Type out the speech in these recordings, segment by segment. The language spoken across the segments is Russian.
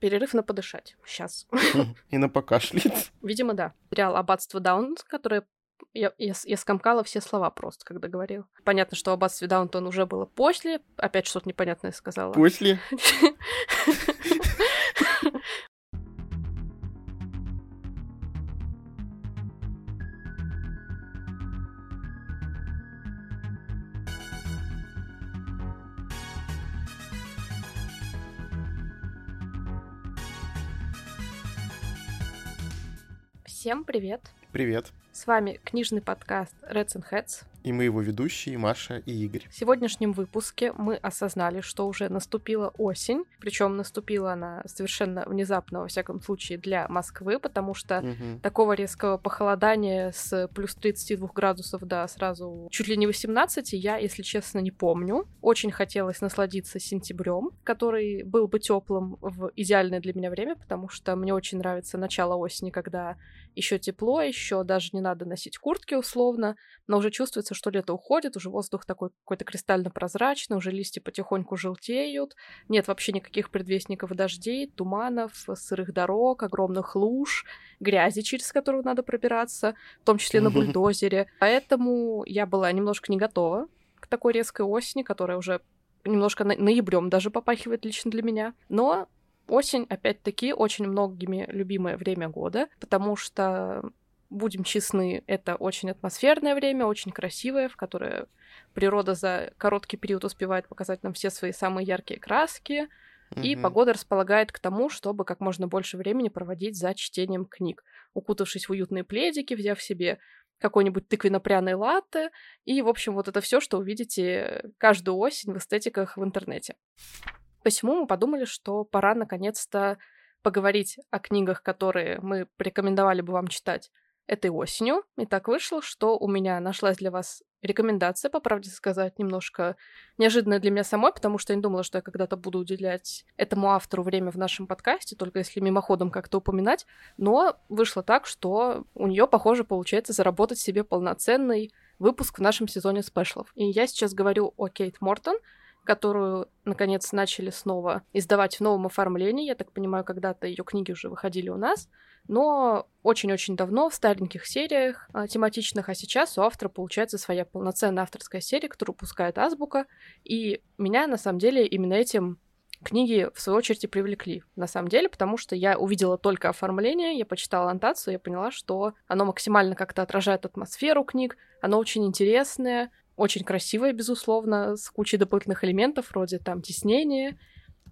Перерыв на подышать. Сейчас. И на покашлять. Видимо, да. Сериал «Аббатство Даун», которое я, я, я скомкала все слова просто, когда говорил. Понятно, что об аббатстве Даунтон уже было после. Опять что-то непонятное сказала. После? Всем привет! Привет! С вами книжный подкаст Reds and Heads. И мы его ведущие, Маша и Игорь. В сегодняшнем выпуске мы осознали, что уже наступила осень, причем наступила она совершенно внезапно, во всяком случае, для Москвы, потому что угу. такого резкого похолодания с плюс 32 градусов до сразу чуть ли не 18 я, если честно, не помню. Очень хотелось насладиться сентябрем, который был бы теплым в идеальное для меня время, потому что мне очень нравится начало осени, когда еще тепло, еще даже не надо носить куртки условно, но уже чувствуется, что лето уходит, уже воздух такой какой-то кристально прозрачный, уже листья потихоньку желтеют, нет вообще никаких предвестников дождей, туманов, сырых дорог, огромных луж, грязи, через которую надо пробираться, в том числе на бульдозере. Поэтому я была немножко не готова к такой резкой осени, которая уже немножко ноябрем даже попахивает лично для меня. Но осень, опять-таки, очень многими любимое время года, потому что будем честны, это очень атмосферное время, очень красивое, в которое природа за короткий период успевает показать нам все свои самые яркие краски, mm-hmm. и погода располагает к тому, чтобы как можно больше времени проводить за чтением книг, укутавшись в уютные пледики, взяв себе какой-нибудь тыквенно-пряный латте, и, в общем, вот это все, что увидите каждую осень в эстетиках в интернете. Посему мы подумали, что пора наконец-то поговорить о книгах, которые мы порекомендовали бы вам читать этой осенью. И так вышло, что у меня нашлась для вас рекомендация, по правде сказать, немножко неожиданная для меня самой, потому что я не думала, что я когда-то буду уделять этому автору время в нашем подкасте, только если мимоходом как-то упоминать. Но вышло так, что у нее, похоже, получается заработать себе полноценный выпуск в нашем сезоне спешлов. И я сейчас говорю о Кейт Мортон, которую, наконец, начали снова издавать в новом оформлении. Я так понимаю, когда-то ее книги уже выходили у нас но очень-очень давно в стареньких сериях а, тематичных, а сейчас у автора получается своя полноценная авторская серия, которую пускает Азбука, и меня, на самом деле, именно этим книги, в свою очередь, и привлекли, на самом деле, потому что я увидела только оформление, я почитала аннотацию, я поняла, что оно максимально как-то отражает атмосферу книг, оно очень интересное, очень красивое, безусловно, с кучей дополнительных элементов, вроде там теснения,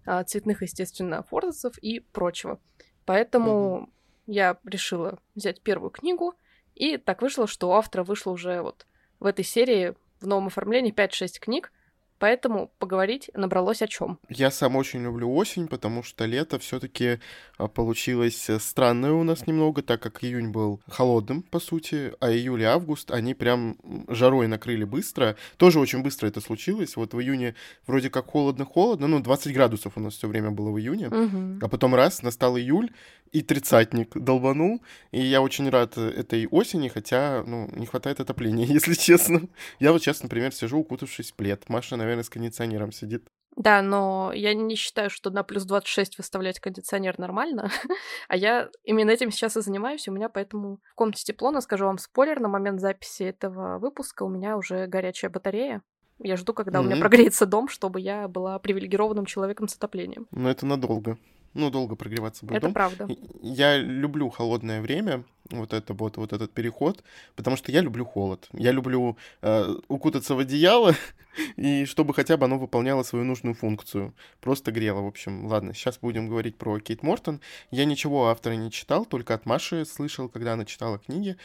а, цветных, естественно, форзацев и прочего. Поэтому я решила взять первую книгу, и так вышло, что у автора вышло уже вот в этой серии в новом оформлении 5-6 книг, Поэтому поговорить набралось о чем. Я сам очень люблю осень, потому что лето все-таки а, получилось э, странное у нас немного, так как июнь был холодным, по сути, а июль и август, они прям жарой накрыли быстро. Тоже очень быстро это случилось. Вот в июне вроде как холодно-холодно, ну, 20 градусов у нас все время было в июне, угу. а потом раз, настал июль, и тридцатник долбанул, и я очень рад этой осени, хотя, ну, не хватает отопления, если честно. Я вот сейчас, например, сижу, укутавшись в плед. Маша, наверное, с кондиционером сидит. Да, но я не считаю, что на плюс 26 выставлять кондиционер нормально. а я именно этим сейчас и занимаюсь. У меня поэтому в комнате тепло, но скажу вам спойлер, на момент записи этого выпуска у меня уже горячая батарея. Я жду, когда mm-hmm. у меня прогреется дом, чтобы я была привилегированным человеком с отоплением. Но это надолго ну, долго прогреваться будет Это дом. правда. Я люблю холодное время, вот это вот, вот этот переход, потому что я люблю холод. Я люблю э, укутаться в одеяло, и чтобы хотя бы оно выполняло свою нужную функцию. Просто грело, в общем. Ладно, сейчас будем говорить про Кейт Мортон. Я ничего автора не читал, только от Маши слышал, когда она читала книги,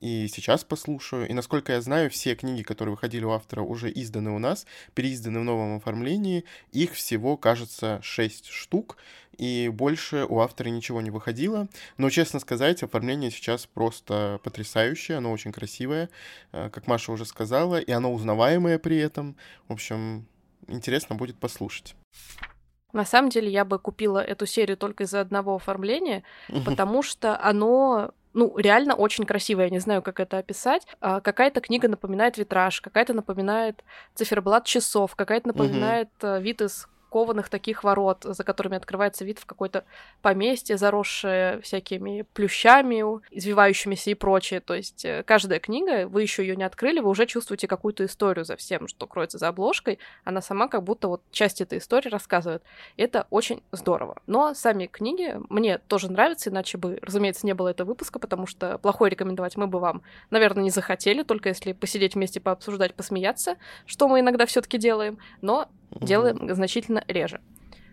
и сейчас послушаю. И насколько я знаю, все книги, которые выходили у автора, уже изданы у нас, переизданы в новом оформлении. Их всего, кажется, 6 штук, и больше у автора ничего не выходило. Но, честно сказать, оформление сейчас просто потрясающее, оно очень красивое, э, как Маша уже сказала, и оно узнаваемое при этом. В общем, интересно будет послушать. На самом деле я бы купила эту серию только из-за одного оформления, потому что оно ну, реально очень красиво, я не знаю, как это описать. А, какая-то книга напоминает витраж, какая-то напоминает циферблат часов, какая-то напоминает угу. вид из кованых таких ворот, за которыми открывается вид в какое-то поместье, заросшее всякими плющами, извивающимися и прочее. То есть э, каждая книга, вы еще ее не открыли, вы уже чувствуете какую-то историю за всем, что кроется за обложкой. Она сама как будто вот часть этой истории рассказывает. Это очень здорово. Но сами книги мне тоже нравятся, иначе бы, разумеется, не было этого выпуска, потому что плохой рекомендовать мы бы вам, наверное, не захотели, только если посидеть вместе, пообсуждать, посмеяться, что мы иногда все-таки делаем, но угу. делаем значительно реже.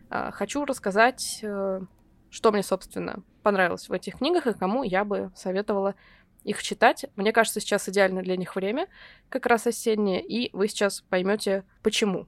А, хочу рассказать, э, что мне, собственно, понравилось в этих книгах и кому я бы советовала их читать. Мне кажется, сейчас идеально для них время, как раз осеннее, и вы сейчас поймете, почему.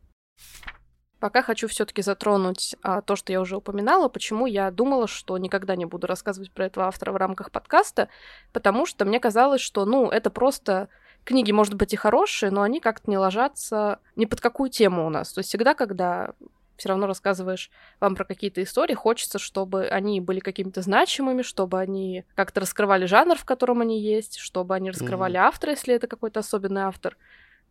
Пока хочу все-таки затронуть а, то, что я уже упоминала, почему я думала, что никогда не буду рассказывать про этого автора в рамках подкаста, потому что мне казалось, что, ну, это просто книги, может быть, и хорошие, но они как-то не ложатся ни под какую тему у нас. То есть всегда, когда все равно рассказываешь вам про какие-то истории, хочется, чтобы они были какими-то значимыми, чтобы они как-то раскрывали жанр, в котором они есть, чтобы они раскрывали mm-hmm. автора, если это какой-то особенный автор.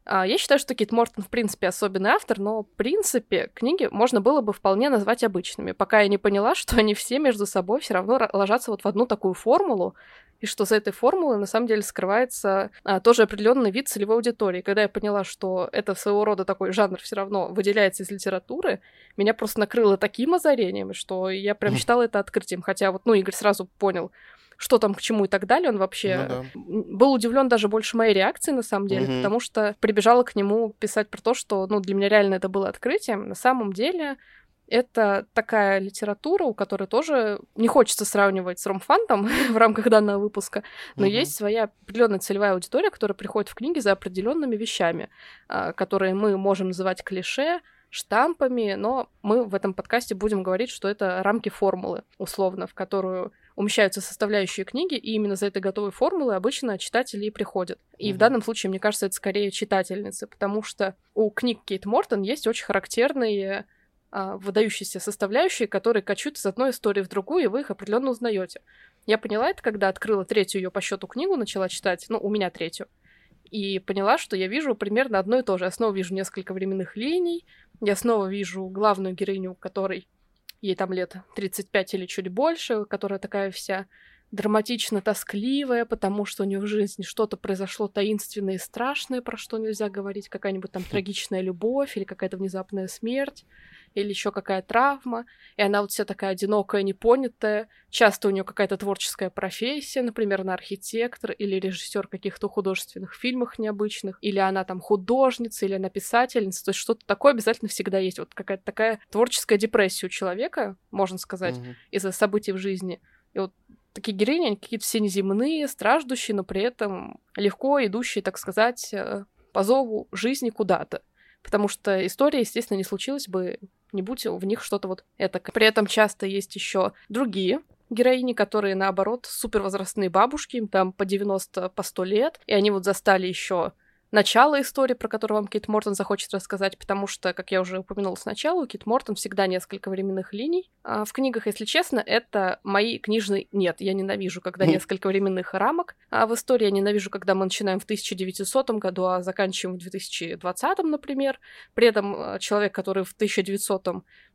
А, я считаю, что Кит Мортон, в принципе, особенный автор, но, в принципе, книги можно было бы вполне назвать обычными, пока я не поняла, что они все между собой все равно ложатся вот в одну такую формулу, и что за этой формулой на самом деле скрывается а, тоже определенный вид целевой аудитории. Когда я поняла, что это своего рода такой жанр все равно выделяется из литературы, меня просто накрыло таким озарением, что я прям считала это открытием. Хотя вот, ну, Игорь сразу понял, что там к чему и так далее. Он вообще ну, да. был удивлен даже больше моей реакции, на самом деле, угу. потому что прибежала к нему писать про то, что, ну, для меня реально это было открытием. На самом деле, это такая литература, у которой тоже не хочется сравнивать с ромфантом в рамках данного выпуска, но угу. есть своя определенная целевая аудитория, которая приходит в книги за определенными вещами, а, которые мы можем называть клише, штампами, но мы в этом подкасте будем говорить, что это рамки формулы, условно, в которую умещаются составляющие книги, и именно за этой готовой формулы обычно читатели и приходят. И mm-hmm. в данном случае, мне кажется, это скорее читательницы, потому что у книг Кейт Мортон есть очень характерные а, выдающиеся составляющие, которые качут из одной истории в другую, и вы их определенно узнаете. Я поняла это, когда открыла третью ее по счету книгу, начала читать, ну, у меня третью, и поняла, что я вижу примерно одно и то же. Я снова вижу несколько временных линий, я снова вижу главную героиню, которой ей там лет 35 или чуть больше, которая такая вся драматично тоскливая, потому что у нее в жизни что-то произошло таинственное и страшное, про что нельзя говорить, какая-нибудь там трагичная любовь или какая-то внезапная смерть или еще какая травма, и она вот вся такая одинокая, непонятая. Часто у нее какая-то творческая профессия, например, она архитектор или режиссер каких-то художественных фильмах необычных, или она там художница, или она писательница, то есть что-то такое обязательно всегда есть. Вот какая-то такая творческая депрессия у человека, можно сказать, mm-hmm. из-за событий в жизни. И вот такие героини, они какие-то все неземные, страждущие, но при этом легко идущие, так сказать, э, по зову жизни куда-то. Потому что история, естественно, не случилась бы не будь в них что-то вот это. При этом часто есть еще другие героини, которые, наоборот, супервозрастные бабушки, им там по 90, по 100 лет, и они вот застали еще начало истории, про которую вам Кит Мортон захочет рассказать, потому что, как я уже упомянула сначала, у Кит Мортон всегда несколько временных линий. А в книгах, если честно, это мои книжные... Нет, я ненавижу, когда несколько временных рамок. А в истории я ненавижу, когда мы начинаем в 1900 году, а заканчиваем в 2020, например. При этом э, человек, который в 1900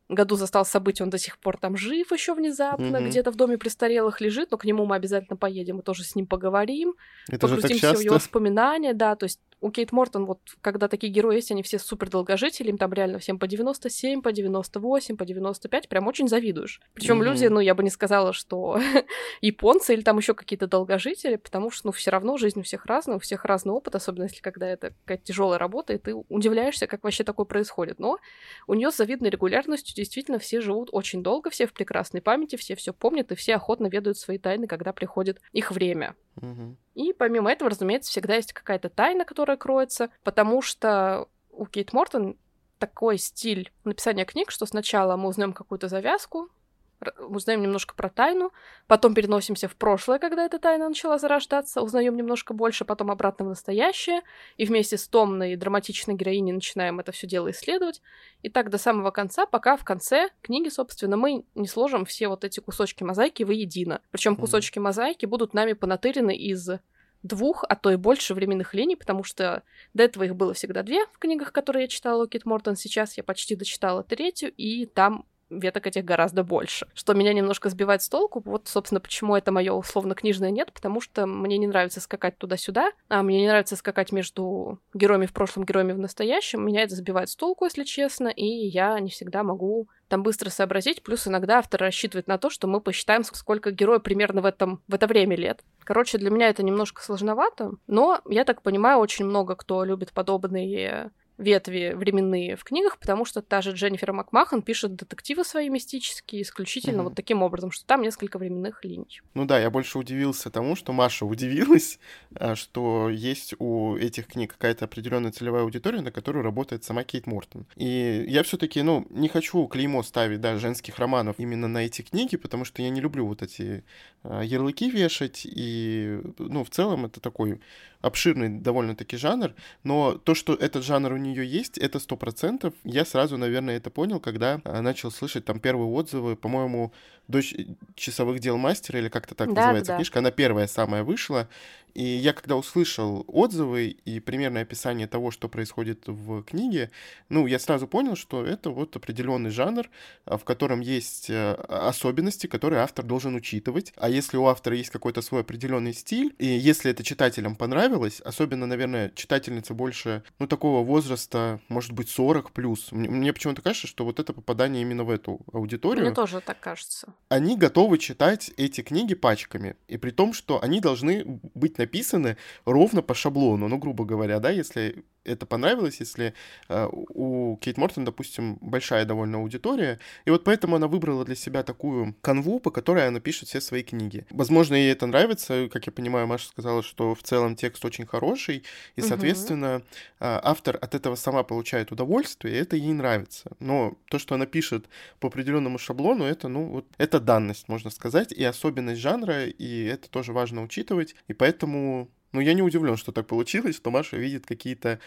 году застал события, он до сих пор там жив еще внезапно, mm-hmm. где-то в доме престарелых лежит, но к нему мы обязательно поедем и тоже с ним поговорим, Это покрутим все его воспоминания, да, то есть у Кейт Мортон, вот когда такие герои есть, они все супер долгожители, им там реально всем по 97, по 98, по 95, прям очень завидуешь. Причем mm-hmm. люди, ну, я бы не сказала, что японцы или там еще какие-то долгожители, потому что, ну, все равно жизнь у всех разная, у всех разный опыт, особенно если когда это какая-то тяжелая работа, и ты удивляешься, как вообще такое происходит. Но у нее с завидной регулярностью действительно все живут очень долго, все в прекрасной памяти, все все помнят, и все охотно ведают свои тайны, когда приходит их время. Mm-hmm. И помимо этого, разумеется, всегда есть какая-то тайна, которая кроется, потому что у Кейт Мортон такой стиль написания книг, что сначала мы узнаем какую-то завязку, узнаем немножко про тайну, потом переносимся в прошлое, когда эта тайна начала зарождаться, узнаем немножко больше, потом обратно в настоящее, и вместе с томной и драматичной героиней начинаем это все дело исследовать. И так до самого конца, пока в конце книги, собственно, мы не сложим все вот эти кусочки мозаики воедино. Причем кусочки мозаики будут нами понатырены из двух, а то и больше временных линий, потому что до этого их было всегда две в книгах, которые я читала у Кит Мортон. Сейчас я почти дочитала третью, и там веток этих гораздо больше. Что меня немножко сбивает с толку. Вот, собственно, почему это мое условно книжное нет, потому что мне не нравится скакать туда-сюда, а мне не нравится скакать между героями в прошлом, героями в настоящем. Меня это сбивает с толку, если честно, и я не всегда могу там быстро сообразить, плюс иногда автор рассчитывает на то, что мы посчитаем, сколько герою примерно в, этом, в это время лет. Короче, для меня это немножко сложновато, но, я так понимаю, очень много кто любит подобные ветви временные в книгах, потому что та же Дженнифер Макмахан пишет детективы свои мистические исключительно mm-hmm. вот таким образом, что там несколько временных линий. Ну да, я больше удивился тому, что Маша удивилась, а, что есть у этих книг какая-то определенная целевая аудитория, на которую работает сама Кейт Мортон. И я все-таки, ну, не хочу клеймо ставить, да, женских романов именно на эти книги, потому что я не люблю вот эти а, ярлыки вешать, и, ну, в целом это такой обширный довольно-таки жанр, но то, что этот жанр у нее есть, это сто процентов. Я сразу, наверное, это понял, когда а, начал слышать там первые отзывы, по-моему, «Дочь часовых дел мастера» или как-то так да, называется да. книжка, она первая самая вышла, и я когда услышал отзывы и примерное описание того, что происходит в книге, ну, я сразу понял, что это вот определенный жанр, а, в котором есть э, особенности, которые автор должен учитывать. А если у автора есть какой-то свой определенный стиль, и если это читателям понравилось, особенно, наверное, читательница больше, ну, такого возраста, может быть, 40 плюс, мне, мне почему-то кажется, что вот это попадание именно в эту аудиторию. Мне тоже так кажется. Они готовы читать эти книги пачками, и при том, что они должны быть написаны ровно по шаблону, ну, грубо говоря, да, если это понравилось, если э, у Кейт Мортон, допустим, большая довольно аудитория, и вот поэтому она выбрала для себя такую канву, по которой она пишет все свои книги. Возможно, ей это нравится, как я понимаю, Маша сказала, что в целом текст очень хороший, и, соответственно, угу. э, автор от этого сама получает удовольствие, и это ей нравится. Но то, что она пишет по определенному шаблону, это, ну, вот, это данность, можно сказать, и особенность жанра, и это тоже важно учитывать, и поэтому но я не удивлен, что так получилось, что Маша видит какие-то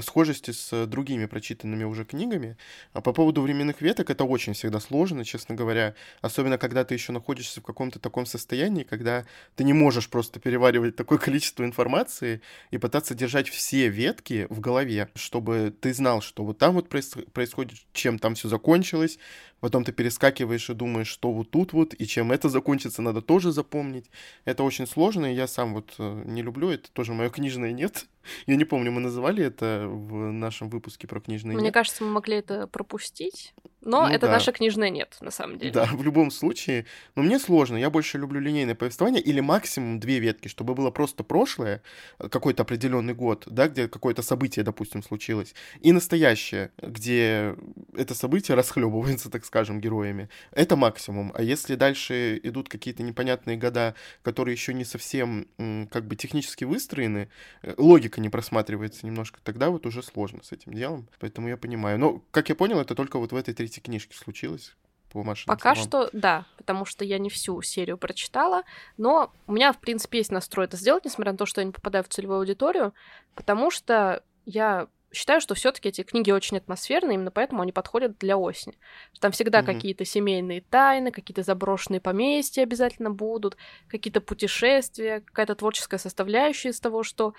схожести с другими прочитанными уже книгами. А по поводу временных веток это очень всегда сложно, честно говоря. Особенно, когда ты еще находишься в каком-то таком состоянии, когда ты не можешь просто переваривать такое количество информации и пытаться держать все ветки в голове, чтобы ты знал, что вот там вот происходит, чем там все закончилось, потом ты перескакиваешь и думаешь, что вот тут вот, и чем это закончится, надо тоже запомнить. Это очень сложно, и я сам вот э, не люблю, это тоже мое книжное нет. Я не помню, мы называли это в нашем выпуске про книжное Мне нет. кажется, мы могли это пропустить. Но ну, это да. наше книжное нет, на самом деле. Да, в любом случае. Но мне сложно. Я больше люблю линейное повествование или максимум две ветки, чтобы было просто прошлое, э, какой-то определенный год, да, где какое-то событие, допустим, случилось, и настоящее, где это событие расхлебывается, так скажем, героями. Это максимум. А если дальше идут какие-то непонятные года, которые еще не совсем как бы технически выстроены, э, логика не просматривается немножко, тогда вот уже сложно с этим делом. Поэтому я понимаю. Но, как я понял, это только вот в этой третьей эти книжки случилось? По Пока словам. что да, потому что я не всю серию прочитала, но у меня, в принципе, есть настрой это сделать, несмотря на то, что я не попадаю в целевую аудиторию, потому что я считаю, что все-таки эти книги очень атмосферные, именно поэтому они подходят для осени. Там всегда mm-hmm. какие-то семейные тайны, какие-то заброшенные поместья обязательно будут, какие-то путешествия, какая-то творческая составляющая из того, что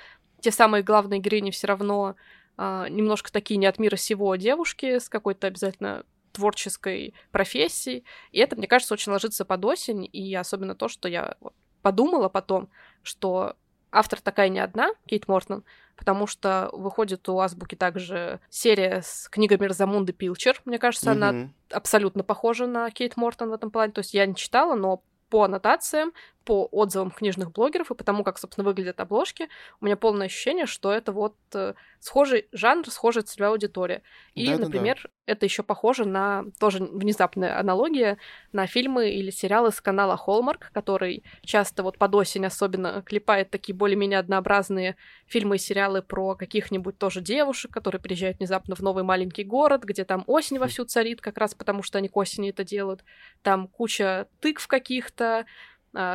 те самые главные героини все равно а, немножко такие не от мира сего девушки с какой-то обязательно творческой профессии. И это, мне кажется, очень ложится под осень. И особенно то, что я подумала потом, что автор такая не одна, Кейт Мортон, потому что выходит у Азбуки также серия с книгами Розамунды Пилчер. Мне кажется, mm-hmm. она абсолютно похожа на Кейт Мортон в этом плане. То есть я не читала, но по аннотациям по отзывам книжных блогеров и потому, как, собственно, выглядят обложки, у меня полное ощущение, что это вот э, схожий жанр, схожая целевая аудитория. И, да, например, да, да. это еще похоже на тоже внезапная аналогия на фильмы или сериалы с канала Hallmark, который часто вот под осень особенно клепает такие более-менее однообразные фильмы и сериалы про каких-нибудь тоже девушек, которые приезжают внезапно в новый маленький город, где там осень вовсю царит, как раз потому что они к осени это делают. Там куча тыкв каких-то,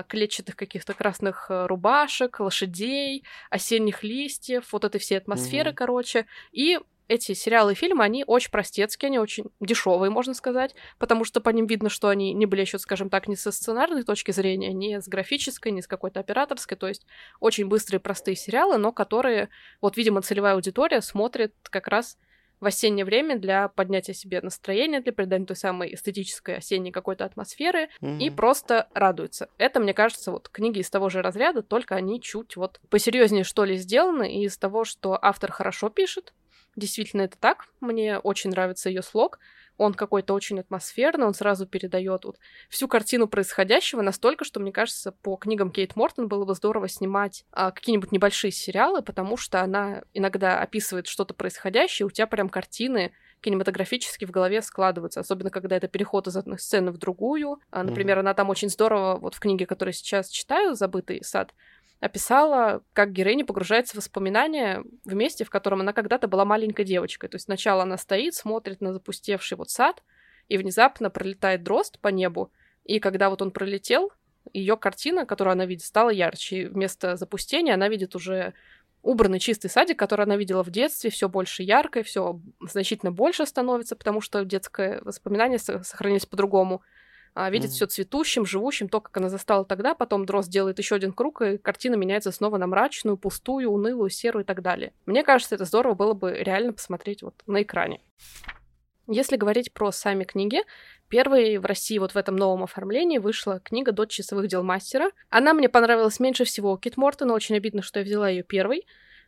клетчатых каких-то красных э, рубашек, лошадей, осенних листьев, вот этой всей атмосферы, mm-hmm. короче. И эти сериалы и фильмы, они очень простецкие, они очень дешевые, можно сказать, потому что по ним видно, что они не блещут, скажем так, ни со сценарной точки зрения, ни с графической, ни с какой-то операторской, то есть очень быстрые, простые сериалы, но которые, вот, видимо, целевая аудитория смотрит как раз в осеннее время для поднятия себе настроения, для придания той самой эстетической осенней какой-то атмосферы mm-hmm. и просто радуются. Это, мне кажется, вот книги из того же разряда, только они чуть вот посерьезнее что ли сделаны, и из того, что автор хорошо пишет, Действительно, это так. Мне очень нравится ее слог. Он какой-то очень атмосферный, он сразу передает вот всю картину происходящего настолько, что, мне кажется, по книгам Кейт Мортон было бы здорово снимать а, какие-нибудь небольшие сериалы, потому что она иногда описывает что-то происходящее, у тебя прям картины кинематографически в голове складываются, особенно когда это переход из одной сцены в другую. А, например, mm-hmm. она там очень здорово, вот в книге, которую сейчас читаю, «Забытый сад», описала, как героиня погружается в воспоминания в месте, в котором она когда-то была маленькой девочкой. То есть сначала она стоит, смотрит на запустевший вот сад, и внезапно пролетает дрозд по небу, и когда вот он пролетел, ее картина, которую она видит, стала ярче. И вместо запустения она видит уже убранный чистый садик, который она видела в детстве, все больше яркое, все значительно больше становится, потому что детское воспоминание сохранились по-другому видит mm-hmm. все цветущим, живущим, то, как она застала тогда, потом Дрозд делает еще один круг, и картина меняется снова на мрачную, пустую, унылую, серую и так далее. Мне кажется, это здорово было бы реально посмотреть вот на экране. Если говорить про сами книги, первой в России вот в этом новом оформлении вышла книга «Дочь часовых дел мастера». Она мне понравилась меньше всего Кит Мортона, очень обидно, что я взяла ее первой,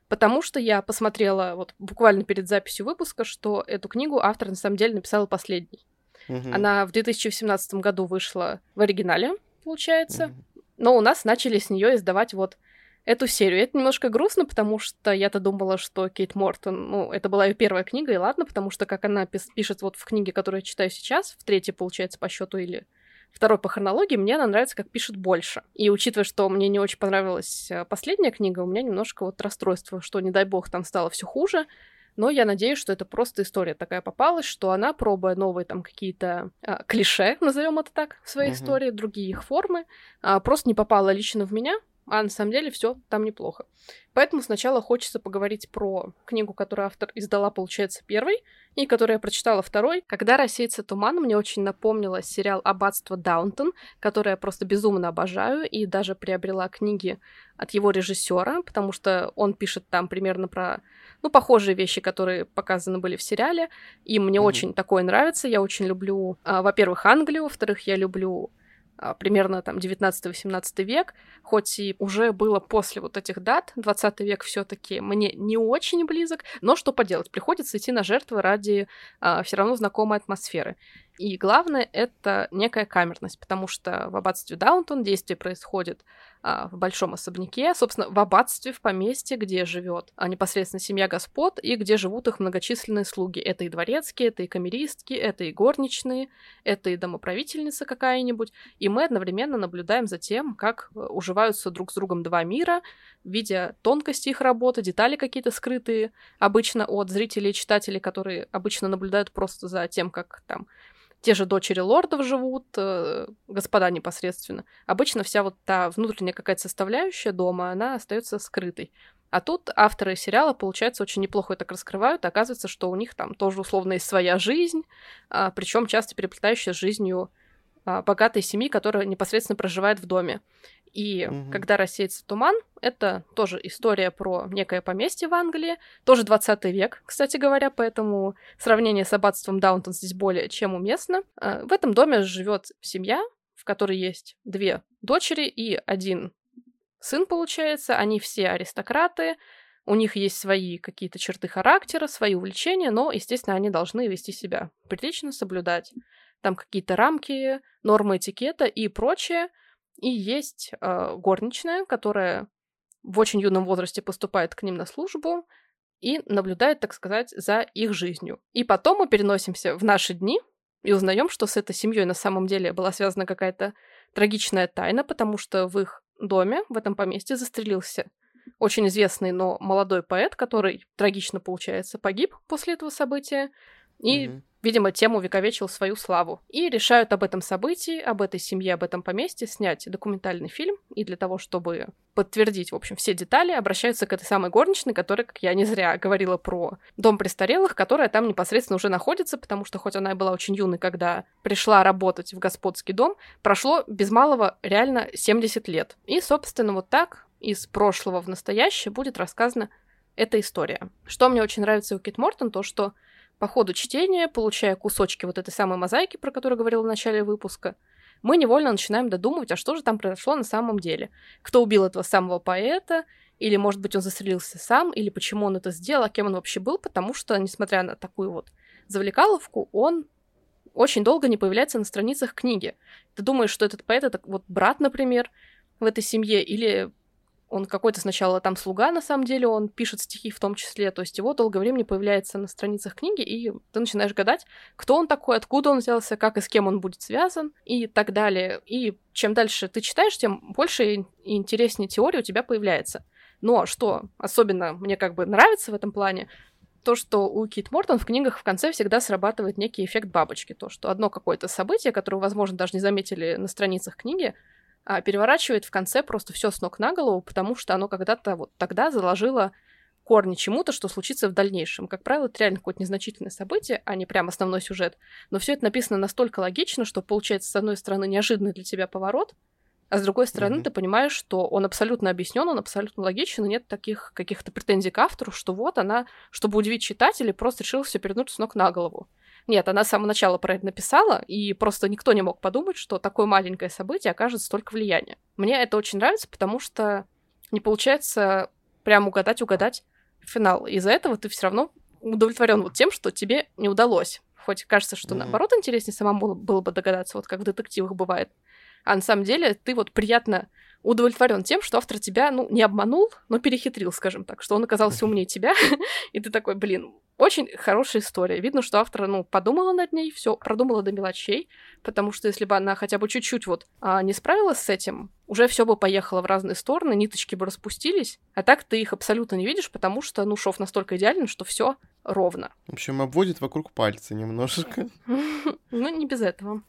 потому что я посмотрела вот буквально перед записью выпуска, что эту книгу автор на самом деле написала последней. Угу. Она в 2017 году вышла в оригинале, получается. Угу. Но у нас начали с нее издавать вот эту серию. это немножко грустно, потому что я-то думала, что Кейт Мортон, ну, это была ее первая книга, и ладно, потому что, как она пишет вот в книге, которую я читаю сейчас, в третьей, получается, по счету или второй по хронологии, мне она нравится, как пишет больше. И учитывая, что мне не очень понравилась э, последняя книга, у меня немножко вот расстройство, что, не дай бог, там стало все хуже. Но я надеюсь, что это просто история такая попалась, что она, пробуя новые там какие-то а, клише, назовем это так, в своей uh-huh. истории, другие их формы, а, просто не попала лично в меня, а на самом деле все там неплохо. Поэтому сначала хочется поговорить про книгу, которую автор издала, получается, первой, и которую я прочитала второй. «Когда рассеется туман» мне очень напомнило сериал «Аббатство Даунтон», который я просто безумно обожаю, и даже приобрела книги от его режиссера, потому что он пишет там примерно про, ну, похожие вещи, которые показаны были в сериале, и мне mm-hmm. очень такое нравится. Я очень люблю, а, во-первых, Англию, во-вторых, я люблю примерно там 19-18 век, хоть и уже было после вот этих дат, 20 век все таки мне не очень близок, но что поделать, приходится идти на жертвы ради а, все равно знакомой атмосферы. И главное — это некая камерность, потому что в аббатстве Даунтон действие происходит а, в большом особняке, собственно, в аббатстве, в поместье, где живет а, непосредственно семья господ и где живут их многочисленные слуги. Это и дворецкие, это и камеристки, это и горничные, это и домоправительница какая-нибудь. И мы одновременно наблюдаем за тем, как э, уживаются друг с другом два мира, видя тонкости их работы, детали какие-то скрытые, обычно от зрителей и читателей, которые обычно наблюдают просто за тем, как там те же дочери лордов живут, э, господа непосредственно. Обычно вся вот та внутренняя какая-то составляющая дома, она остается скрытой. А тут авторы сериала, получается, очень неплохо так раскрывают. Оказывается, что у них там тоже условно есть своя жизнь, а, причем часто переплетающая с жизнью а, богатой семьи, которая непосредственно проживает в доме. И угу. когда рассеется туман, это тоже история про некое поместье в Англии, тоже 20 век, кстати говоря, поэтому сравнение с аббатством Даунтон здесь более чем уместно. А, в этом доме живет семья, в которой есть две дочери и один сын, получается. Они все аристократы, у них есть свои какие-то черты характера, свои увлечения, но, естественно, они должны вести себя прилично, соблюдать там какие-то рамки, нормы этикета и прочее. И есть э, горничная, которая в очень юном возрасте поступает к ним на службу и наблюдает, так сказать, за их жизнью. И потом мы переносимся в наши дни и узнаем, что с этой семьей на самом деле была связана какая-то трагичная тайна, потому что в их доме, в этом поместье, застрелился очень известный, но молодой поэт, который трагично, получается, погиб после этого события. И mm-hmm. Видимо, тем увековечил свою славу. И решают об этом событии, об этой семье, об этом поместье снять документальный фильм. И для того, чтобы подтвердить, в общем, все детали, обращаются к этой самой горничной, которая, как я не зря говорила про дом престарелых, которая там непосредственно уже находится, потому что хоть она и была очень юной, когда пришла работать в господский дом, прошло без малого реально 70 лет. И, собственно, вот так из прошлого в настоящее будет рассказана эта история. Что мне очень нравится у Кит Мортон, то что по ходу чтения, получая кусочки вот этой самой мозаики, про которую говорила в начале выпуска, мы невольно начинаем додумывать, а что же там произошло на самом деле. Кто убил этого самого поэта, или, может быть, он застрелился сам, или почему он это сделал, а кем он вообще был, потому что, несмотря на такую вот завлекаловку, он очень долго не появляется на страницах книги. Ты думаешь, что этот поэт — это вот брат, например, в этой семье, или он какой-то сначала там слуга, на самом деле, он пишет стихи в том числе, то есть его долгое время появляется на страницах книги, и ты начинаешь гадать, кто он такой, откуда он взялся, как и с кем он будет связан, и так далее. И чем дальше ты читаешь, тем больше и интереснее теория у тебя появляется. Но что особенно мне как бы нравится в этом плане, то, что у Кит Мортон в книгах в конце всегда срабатывает некий эффект бабочки. То, что одно какое-то событие, которое, возможно, даже не заметили на страницах книги, а, переворачивает в конце просто все с ног на голову, потому что оно когда-то вот тогда заложило корни чему-то, что случится в дальнейшем. Как правило, это реально какое-то незначительное событие, а не прям основной сюжет. Но все это написано настолько логично, что получается, с одной стороны, неожиданный для тебя поворот, а с другой стороны, mm-hmm. ты понимаешь, что он абсолютно объяснен, он абсолютно логичен, и нет таких каких-то претензий к автору, что вот она, чтобы удивить читателей, просто решила все перевернуть с ног на голову. Нет, она с самого начала про это написала, и просто никто не мог подумать, что такое маленькое событие окажет столько влияния. Мне это очень нравится, потому что не получается прям угадать-угадать финал. Из-за этого ты все равно удовлетворен вот тем, что тебе не удалось. Хоть кажется, что mm-hmm. наоборот интереснее самому было бы догадаться, вот как в детективах бывает. А на самом деле ты вот приятно удовлетворен тем, что автор тебя, ну, не обманул, но перехитрил, скажем так, что он оказался умнее тебя, и ты такой, блин, очень хорошая история. Видно, что автор, ну, подумала над ней, все продумала до мелочей, потому что если бы она хотя бы чуть-чуть вот а, не справилась с этим, уже все бы поехало в разные стороны, ниточки бы распустились, а так ты их абсолютно не видишь, потому что, ну, шов настолько идеален, что все ровно. В общем, обводит вокруг пальца немножечко. Ну, не без этого.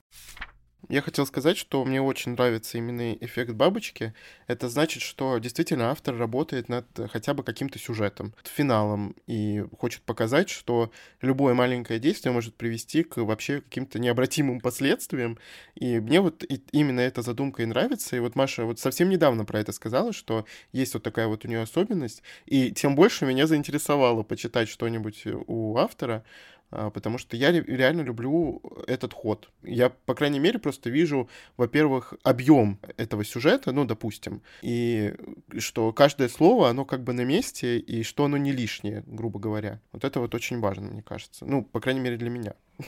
Я хотел сказать, что мне очень нравится именно эффект бабочки. Это значит, что действительно автор работает над хотя бы каким-то сюжетом, финалом, и хочет показать, что любое маленькое действие может привести к вообще каким-то необратимым последствиям. И мне вот именно эта задумка и нравится. И вот Маша вот совсем недавно про это сказала, что есть вот такая вот у нее особенность. И тем больше меня заинтересовало почитать что-нибудь у автора, потому что я реально люблю этот ход. Я, по крайней мере, просто вижу, во-первых, объем этого сюжета, ну, допустим, и что каждое слово, оно как бы на месте, и что оно не лишнее, грубо говоря. Вот это вот очень важно, мне кажется. Ну, по крайней мере, для меня.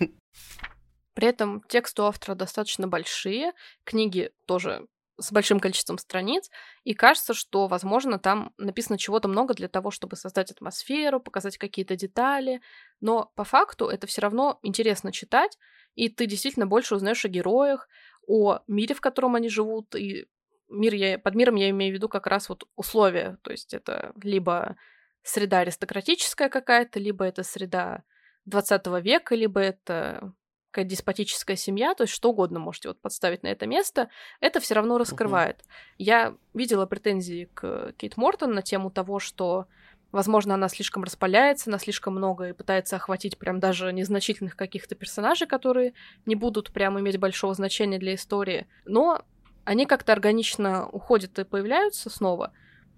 При этом тексты у автора достаточно большие, книги тоже с большим количеством страниц, и кажется, что, возможно, там написано чего-то много для того, чтобы создать атмосферу, показать какие-то детали, но по факту это все равно интересно читать, и ты действительно больше узнаешь о героях, о мире, в котором они живут, и мир я, под миром я имею в виду как раз вот условия, то есть это либо среда аристократическая какая-то, либо это среда 20 века, либо это какая деспотическая семья, то есть что угодно можете вот подставить на это место, это все равно раскрывает. Uh-huh. Я видела претензии к Кейт Мортон на тему того, что Возможно, она слишком распаляется, она слишком много и пытается охватить прям даже незначительных каких-то персонажей, которые не будут прям иметь большого значения для истории. Но они как-то органично уходят и появляются снова.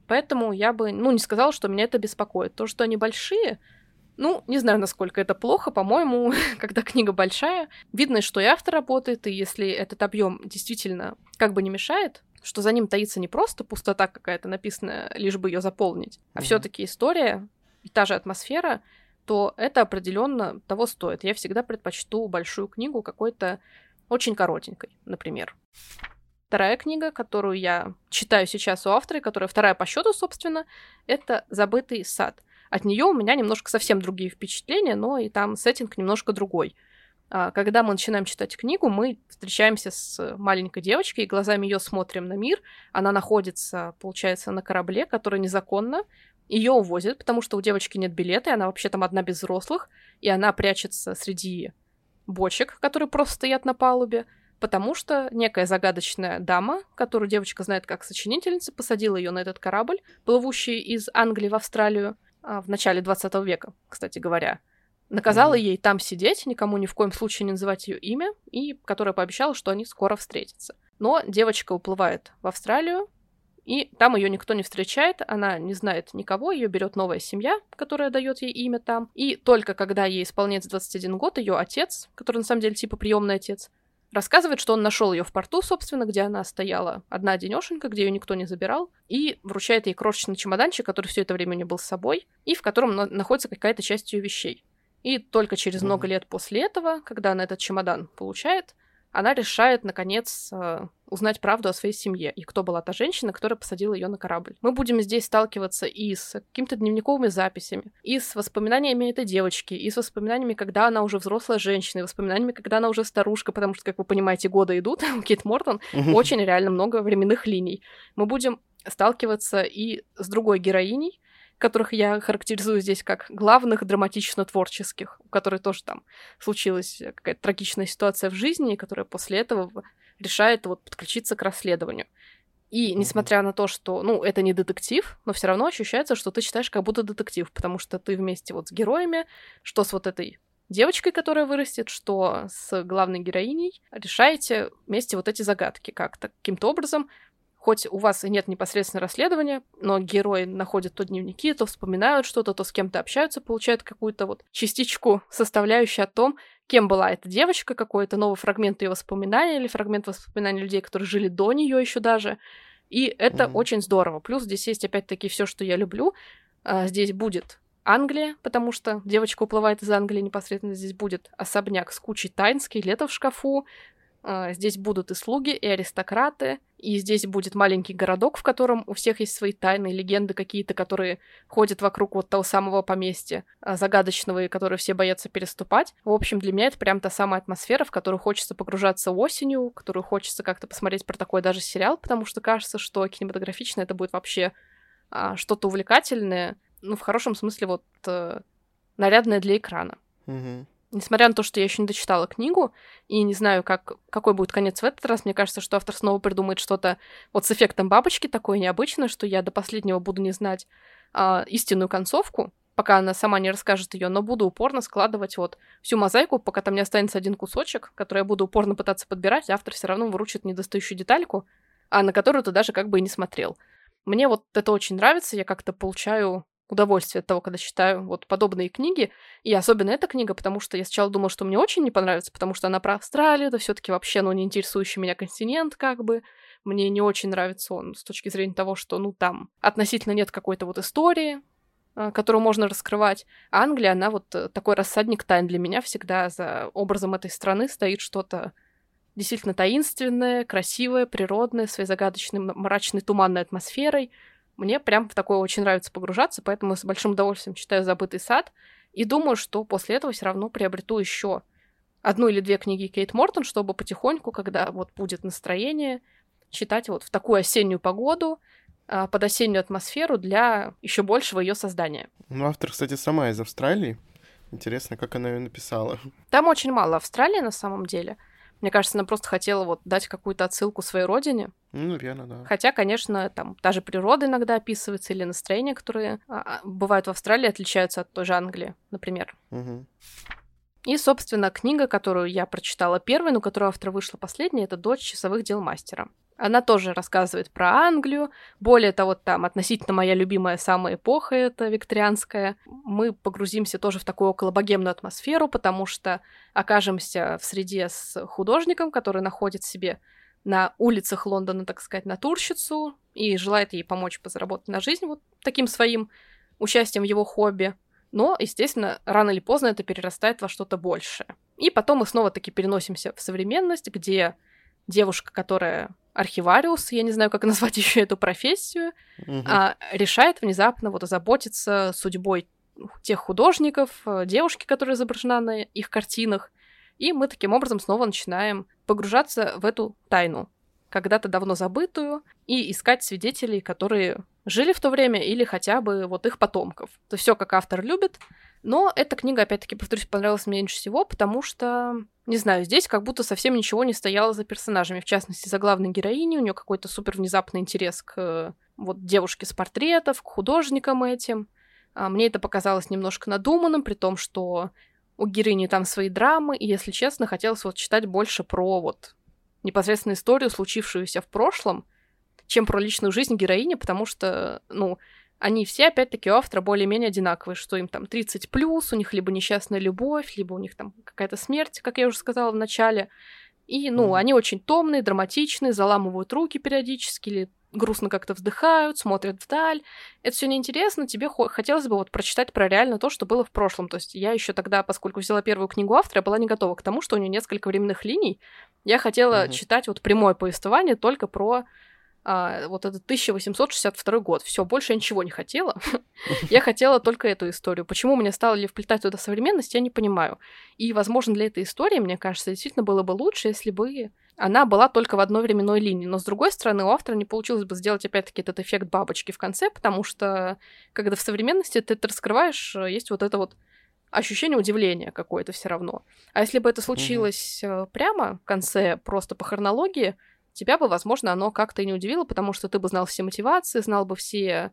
Поэтому я бы, ну, не сказала, что меня это беспокоит. То, что они большие, ну, не знаю, насколько это плохо. По-моему, когда книга большая, видно, что и автор работает, и если этот объем действительно как бы не мешает, что за ним таится не просто пустота какая-то написанная, лишь бы ее заполнить, а mm-hmm. все-таки история и та же атмосфера, то это определенно того стоит. Я всегда предпочту большую книгу какой-то очень коротенькой, например. Вторая книга, которую я читаю сейчас у автора, которая вторая по счету, собственно, это «Забытый сад». От нее у меня немножко совсем другие впечатления, но и там сеттинг немножко другой. А, когда мы начинаем читать книгу, мы встречаемся с маленькой девочкой и глазами ее смотрим на мир. Она находится, получается, на корабле, который незаконно. Ее увозят, потому что у девочки нет билета, и она вообще там одна без взрослых, и она прячется среди бочек, которые просто стоят на палубе, потому что некая загадочная дама, которую девочка знает как сочинительница, посадила ее на этот корабль, плывущий из Англии в Австралию в начале 20 века, кстати говоря. Наказала ей там сидеть, никому ни в коем случае не называть ее имя, и которая пообещала, что они скоро встретятся. Но девочка уплывает в Австралию, и там ее никто не встречает, она не знает никого, ее берет новая семья, которая дает ей имя там. И только когда ей исполняется 21 год, ее отец, который на самом деле типа приемный отец, рассказывает, что он нашел ее в порту, собственно, где она стояла одна денешенька, где ее никто не забирал, и вручает ей крошечный чемоданчик, который все это время у нее был с собой, и в котором находится какая-то часть ее вещей. И только через много лет после этого, когда она этот чемодан получает, она решает, наконец, э, узнать правду о своей семье и кто была та женщина, которая посадила ее на корабль. Мы будем здесь сталкиваться и с какими-то дневниковыми записями, и с воспоминаниями этой девочки, и с воспоминаниями, когда она уже взрослая женщина, и воспоминаниями, когда она уже старушка, потому что, как вы понимаете, годы идут, у Кейт Мортон очень реально много временных линий. Мы будем сталкиваться и с другой героиней, которых я характеризую здесь как главных драматично-творческих, у которой тоже там случилась какая-то трагичная ситуация в жизни, которая после этого решает вот подключиться к расследованию. И несмотря на то, что, ну, это не детектив, но все равно ощущается, что ты читаешь как будто детектив, потому что ты вместе вот с героями, что с вот этой девочкой, которая вырастет, что с главной героиней, решаете вместе вот эти загадки как-то, каким-то образом хоть у вас и нет непосредственно расследования, но герои находят то дневники, то вспоминают что-то, то с кем-то общаются, получают какую-то вот частичку, составляющую о том, кем была эта девочка, какой-то новый фрагмент ее воспоминаний или фрагмент воспоминаний людей, которые жили до нее еще даже. И это mm-hmm. очень здорово. Плюс здесь есть опять-таки все, что я люблю. А, здесь будет Англия, потому что девочка уплывает из Англии непосредственно. Здесь будет особняк с кучей тайн, скелетов в шкафу, здесь будут и слуги, и аристократы, и здесь будет маленький городок, в котором у всех есть свои тайны, легенды какие-то, которые ходят вокруг вот того самого поместья, а, загадочного, и которые все боятся переступать. В общем, для меня это прям та самая атмосфера, в которую хочется погружаться осенью, которую хочется как-то посмотреть про такой даже сериал, потому что кажется, что кинематографично это будет вообще а, что-то увлекательное, ну, в хорошем смысле вот а, нарядное для экрана. Mm-hmm. Несмотря на то, что я еще не дочитала книгу и не знаю, как, какой будет конец в этот раз, мне кажется, что автор снова придумает что-то вот с эффектом бабочки такое необычное, что я до последнего буду не знать а, истинную концовку, пока она сама не расскажет ее, но буду упорно складывать вот всю мозаику, пока там не останется один кусочек, который я буду упорно пытаться подбирать, автор все равно выручит недостающую детальку, а на которую ты даже как бы и не смотрел. Мне вот это очень нравится, я как-то получаю удовольствие от того, когда читаю вот подобные книги. И особенно эта книга, потому что я сначала думала, что мне очень не понравится, потому что она про Австралию, это все таки вообще, ну, не интересующий меня континент, как бы. Мне не очень нравится он с точки зрения того, что, ну, там относительно нет какой-то вот истории, а, которую можно раскрывать. А Англия, она вот э, такой рассадник тайн для меня всегда за образом этой страны стоит что-то действительно таинственное, красивое, природное, своей загадочной, мрачной, туманной атмосферой — мне прям в такое очень нравится погружаться, поэтому с большим удовольствием читаю «Забытый сад» и думаю, что после этого все равно приобрету еще одну или две книги Кейт Мортон, чтобы потихоньку, когда вот будет настроение, читать вот в такую осеннюю погоду, а, под осеннюю атмосферу для еще большего ее создания. Ну, автор, кстати, сама из Австралии. Интересно, как она ее написала. Там очень мало Австралии на самом деле. Мне кажется, она просто хотела вот дать какую-то отсылку своей родине. Ну, наверное, да. Хотя, конечно, там даже природа иногда описывается, или настроения, которые а, а, бывают в Австралии, отличаются от той же Англии, например. Угу. И, собственно, книга, которую я прочитала первой, но которая автора вышла последней, это «Дочь часовых дел мастера». Она тоже рассказывает про Англию. Более того, там относительно моя любимая самая эпоха, это викторианская. Мы погрузимся тоже в такую околобогемную атмосферу, потому что окажемся в среде с художником, который находит себе на улицах Лондона, так сказать, натурщицу и желает ей помочь позаработать на жизнь вот таким своим участием в его хобби. Но, естественно, рано или поздно это перерастает во что-то большее. И потом мы снова-таки переносимся в современность, где девушка, которая архивариус, я не знаю, как назвать еще эту профессию, угу. а, решает внезапно вот озаботиться судьбой тех художников, э, девушки, которая изображена на их картинах, и мы таким образом снова начинаем погружаться в эту тайну, когда-то давно забытую, и искать свидетелей, которые жили в то время или хотя бы вот их потомков. То все, как автор любит, Но эта книга, опять-таки, повторюсь, понравилась мне меньше всего, потому что, не знаю, здесь как будто совсем ничего не стояло за персонажами. В частности, за главной героиней у нее какой-то супер внезапный интерес к вот девушке с портретов, к художникам этим. А мне это показалось немножко надуманным, при том, что у героини там свои драмы, и, если честно, хотелось вот читать больше про вот непосредственно историю, случившуюся в прошлом, чем про личную жизнь героини, потому что, ну, они все, опять-таки, у автора более-менее одинаковые, что им там 30 плюс, у них либо несчастная любовь, либо у них там какая-то смерть, как я уже сказала в начале. И, ну, mm-hmm. они очень томные, драматичные, заламывают руки периодически, или грустно как-то вздыхают, смотрят вдаль. Это все неинтересно, тебе хотелось бы вот прочитать про реально то, что было в прошлом. То есть я еще тогда, поскольку взяла первую книгу автора, была не готова к тому, что у нее несколько временных линий. Я хотела mm-hmm. читать вот прямое повествование только про а, вот этот 1862 год. Все, больше я ничего не хотела. я хотела только эту историю. Почему мне стало ли вплетать туда современность, я не понимаю. И, возможно, для этой истории, мне кажется, действительно было бы лучше, если бы она была только в одной временной линии. Но, с другой стороны, у автора не получилось бы сделать, опять-таки, этот эффект бабочки в конце, потому что, когда в современности ты это раскрываешь, есть вот это вот ощущение удивления какое-то все равно. А если бы это случилось mm-hmm. прямо в конце, просто по хронологии, тебя бы, возможно, оно как-то и не удивило, потому что ты бы знал все мотивации, знал бы все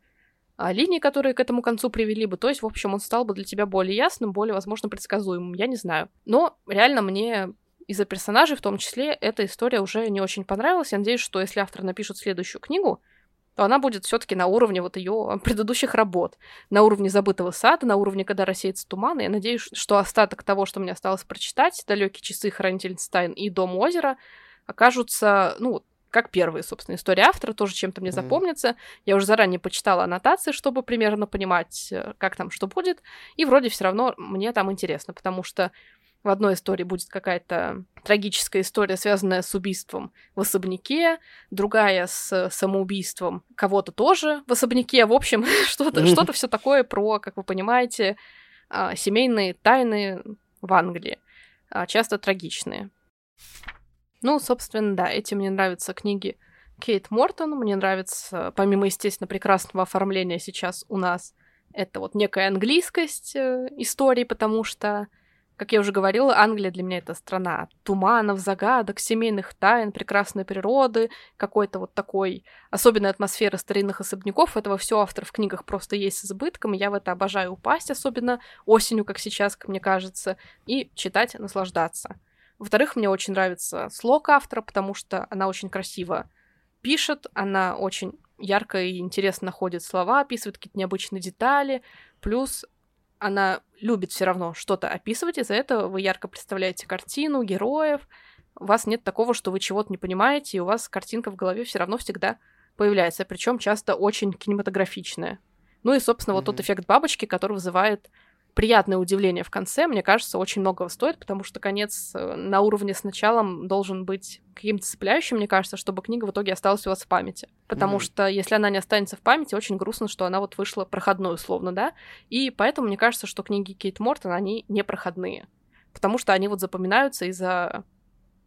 а, линии, которые к этому концу привели бы. То есть, в общем, он стал бы для тебя более ясным, более, возможно, предсказуемым. Я не знаю. Но реально мне из-за персонажей в том числе эта история уже не очень понравилась. Я надеюсь, что если автор напишет следующую книгу, то она будет все-таки на уровне вот ее предыдущих работ, на уровне забытого сада, на уровне, когда рассеется туман. И я надеюсь, что остаток того, что мне осталось прочитать, далекие часы Хранитель Стайн и Дом озера, окажутся, ну, как первые, собственно, истории автора, тоже чем-то мне mm-hmm. запомнится. Я уже заранее почитала аннотации, чтобы примерно понимать, э, как там что будет. И вроде все равно мне там интересно, потому что в одной истории будет какая-то трагическая история, связанная с убийством в особняке, другая с самоубийством кого-то тоже в особняке. В общем, что-то что все такое про, как вы понимаете, а, семейные тайны в Англии, а, часто трагичные. Ну, собственно, да, этим мне нравятся книги Кейт Мортон. Мне нравится, помимо, естественно, прекрасного оформления сейчас у нас, это вот некая английскость э, истории, потому что, как я уже говорила, Англия для меня это страна туманов, загадок, семейных тайн, прекрасной природы, какой-то вот такой особенной атмосферы старинных особняков. Этого все автор в книгах просто есть с избытком, и я в это обожаю упасть, особенно осенью, как сейчас, как мне кажется, и читать, наслаждаться. Во-вторых, мне очень нравится слог автора, потому что она очень красиво пишет, она очень ярко и интересно находит слова, описывает какие-то необычные детали, плюс она любит все равно что-то описывать, из-за этого вы ярко представляете картину, героев, у вас нет такого, что вы чего-то не понимаете, и у вас картинка в голове все равно всегда появляется, причем часто очень кинематографичная. Ну и, собственно, mm-hmm. вот тот эффект бабочки, который вызывает приятное удивление в конце, мне кажется, очень многого стоит, потому что конец э, на уровне с началом должен быть каким-то цепляющим, мне кажется, чтобы книга в итоге осталась у вас в памяти. Потому mm-hmm. что если она не останется в памяти, очень грустно, что она вот вышла проходной условно, да? И поэтому мне кажется, что книги Кейт Мортон, они не проходные. Потому что они вот запоминаются из-за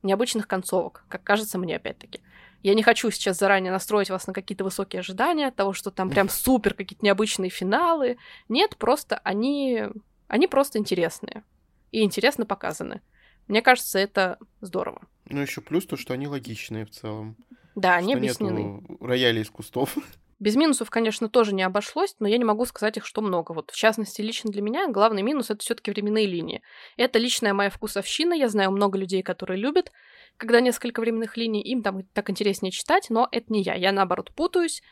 необычных концовок, как кажется мне опять-таки. Я не хочу сейчас заранее настроить вас на какие-то высокие ожидания от того, что там прям супер какие-то необычные финалы. Нет, просто они, они просто интересные. И интересно показаны. Мне кажется, это здорово. Ну, еще плюс то, что они логичные в целом. Да, они объяснены. Нету рояли из кустов. Без минусов, конечно, тоже не обошлось, но я не могу сказать их, что много. Вот, в частности, лично для меня главный минус — это все таки временные линии. Это личная моя вкусовщина, я знаю много людей, которые любят, когда несколько временных линий, им там так интереснее читать, но это не я. Я, наоборот, путаюсь.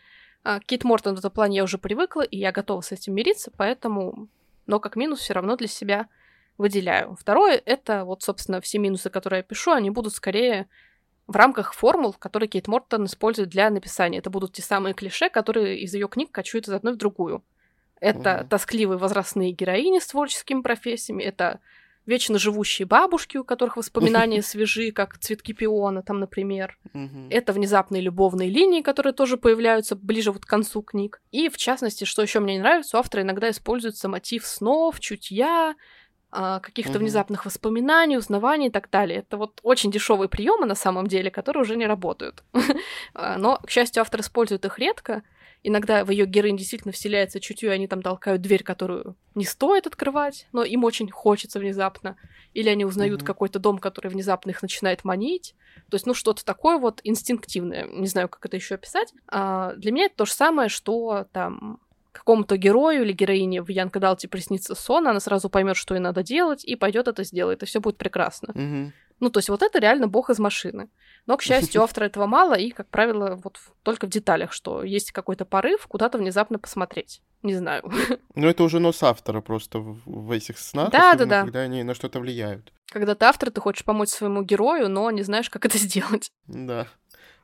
А, Кит Мортон в этом плане я уже привыкла, и я готова с этим мириться, поэтому... Но как минус все равно для себя выделяю. Второе — это вот, собственно, все минусы, которые я пишу, они будут скорее в рамках формул, которые Кейт Мортон использует для написания. Это будут те самые клише, которые из ее книг кочуют из одной в другую. Это угу. тоскливые возрастные героини с творческими профессиями, это вечно живущие бабушки, у которых воспоминания свежи, как цветки пиона, там, например. Это внезапные любовные линии, которые тоже появляются ближе вот к концу книг. И, в частности, что еще мне не нравится, у автора иногда используется мотив снов, чутья, каких-то угу. внезапных воспоминаний, узнаваний и так далее. Это вот очень дешевые приемы на самом деле, которые уже не работают. А, но, к счастью, автор использует их редко. Иногда в ее героинь действительно вселяется чутье, и они там толкают дверь, которую не стоит открывать, но им очень хочется внезапно. Или они узнают mm-hmm. какой-то дом, который внезапно их начинает манить. То есть, ну, что-то такое вот инстинктивное. Не знаю, как это еще описать. А, для меня это то же самое, что там какому-то герою или героине в Янка Далте приснится сон, она сразу поймет, что ей надо делать, и пойдет это сделает, и все будет прекрасно. Mm-hmm. Ну, то есть вот это реально бог из машины. Но, к счастью, автора этого мало, и, как правило, вот только в деталях, что есть какой-то порыв куда-то внезапно посмотреть. Не знаю. Ну, это уже нос автора просто в, в этих снах, да, да, да. когда они на что-то влияют. Когда ты автор, ты хочешь помочь своему герою, но не знаешь, как это сделать. Да.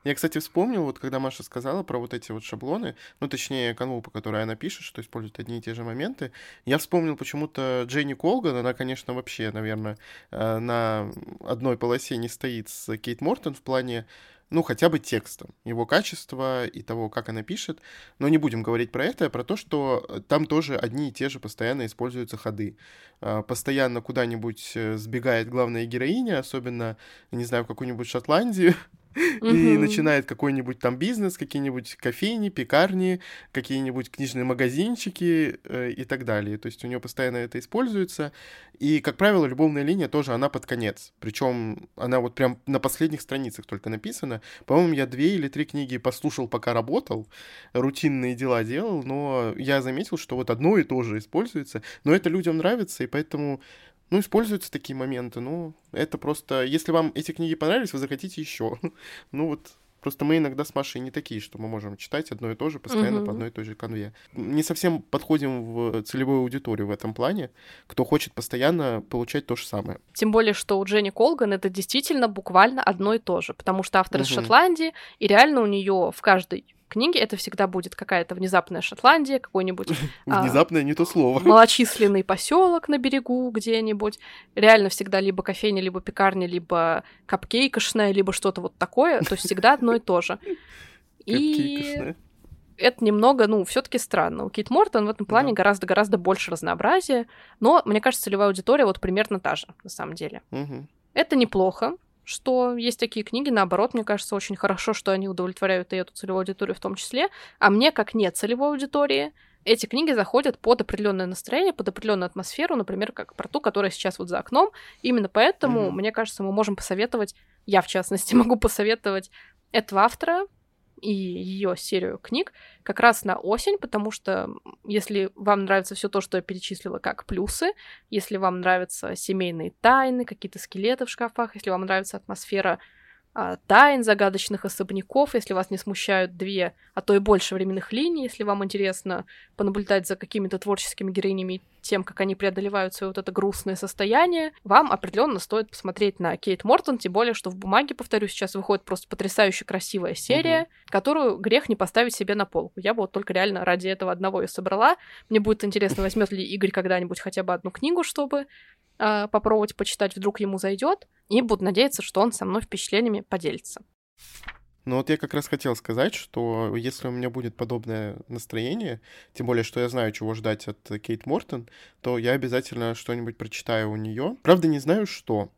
Я, кстати, вспомнил, вот когда Маша сказала про вот эти вот шаблоны, ну, точнее, канву, по которой она пишет, что использует одни и те же моменты, я вспомнил почему-то Дженни Колган, она, конечно, вообще, наверное, э, на одной полосе не стоит с Кейт Мортон в плане ну, хотя бы текстом, его качества и того, как она пишет. Но не будем говорить про это, а про то, что э, там тоже одни и те же постоянно используются ходы. А, постоянно куда-нибудь э, сбегает главная героиня, особенно, не знаю, в какую-нибудь Шотландию, и начинает какой-нибудь там бизнес, какие-нибудь кофейни, пекарни, какие-нибудь книжные магазинчики э, и так далее. То есть у нее постоянно это используется. И, как правило, любовная линия тоже она под конец. Причем она вот прям на последних страницах только написана. По-моему, я две или три книги послушал, пока работал, рутинные дела делал, но я заметил, что вот одно и то же используется. Но это людям нравится, и поэтому ну, используются такие моменты, ну, это просто... Если вам эти книги понравились, вы захотите еще. ну, вот Просто мы иногда с Машей не такие, что мы можем читать одно и то же постоянно угу. по одной и той же конве. Не совсем подходим в целевую аудиторию в этом плане, кто хочет постоянно получать то же самое. Тем более, что у Дженни Колган это действительно буквально одно и то же, потому что автор угу. из Шотландии, и реально у нее в каждой книге это всегда будет какая-то внезапная Шотландия, какой-нибудь... Внезапное не то слово. Малочисленный поселок на берегу где-нибудь. Реально всегда либо кофейня, либо пекарня, либо капкейкошная, либо что-то вот такое. То есть всегда одно и то же. И это немного, ну, все-таки странно. У Кит Мортон в этом плане гораздо-гораздо больше разнообразия, но, мне кажется, целевая аудитория вот примерно та же, на самом деле. Угу. Это неплохо, что есть такие книги, наоборот, мне кажется, очень хорошо, что они удовлетворяют и эту целевую аудиторию в том числе. А мне, как нет целевой аудитории, эти книги заходят под определенное настроение, под определенную атмосферу, например, как про ту, которая сейчас вот за окном. Именно поэтому, mm-hmm. мне кажется, мы можем посоветовать, я в частности могу посоветовать этого автора, и ее серию книг как раз на осень, потому что если вам нравится все то, что я перечислила как плюсы, если вам нравятся семейные тайны, какие-то скелеты в шкафах, если вам нравится атмосфера а, тайн, загадочных особняков, если вас не смущают две, а то и больше временных линий, если вам интересно понаблюдать за какими-то творческими героинями тем, как они преодолевают свое вот это грустное состояние, вам определенно стоит посмотреть на Кейт Мортон, тем более, что в бумаге, повторю, сейчас выходит просто потрясающе красивая серия, угу. которую грех не поставить себе на полку. Я бы вот только реально ради этого одного ее собрала. Мне будет интересно, возьмет ли Игорь когда-нибудь хотя бы одну книгу, чтобы э, попробовать почитать, вдруг ему зайдет. И буду надеяться, что он со мной впечатлениями поделится. Ну вот я как раз хотел сказать, что если у меня будет подобное настроение, тем более, что я знаю, чего ждать от Кейт Мортон, то я обязательно что-нибудь прочитаю у нее. Правда, не знаю, что.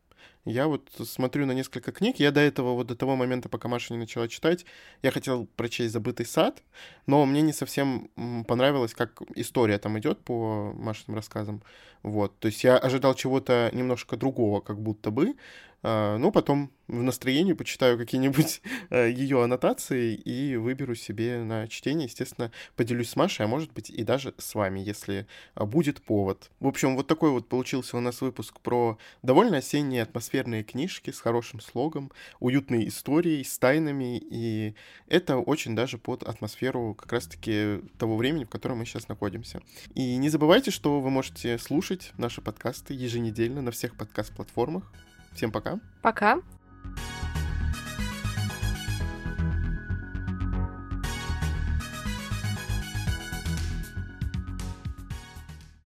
Я вот смотрю на несколько книг. Я до этого, вот до того момента, пока Маша не начала читать, я хотел прочесть «Забытый сад», но мне не совсем понравилось, как история там идет по Машиным рассказам. Вот, то есть я ожидал чего-то немножко другого, как будто бы, ну, потом в настроении почитаю какие-нибудь э, ее аннотации и выберу себе на чтение. Естественно, поделюсь с Машей, а может быть и даже с вами, если а, будет повод. В общем, вот такой вот получился у нас выпуск про довольно осенние атмосферные книжки с хорошим слогом, уютной историей, с тайнами, и это очень даже под атмосферу как раз-таки того времени, в котором мы сейчас находимся. И не забывайте, что вы можете слушать наши подкасты еженедельно на всех подкаст-платформах. Всем пока. Пока.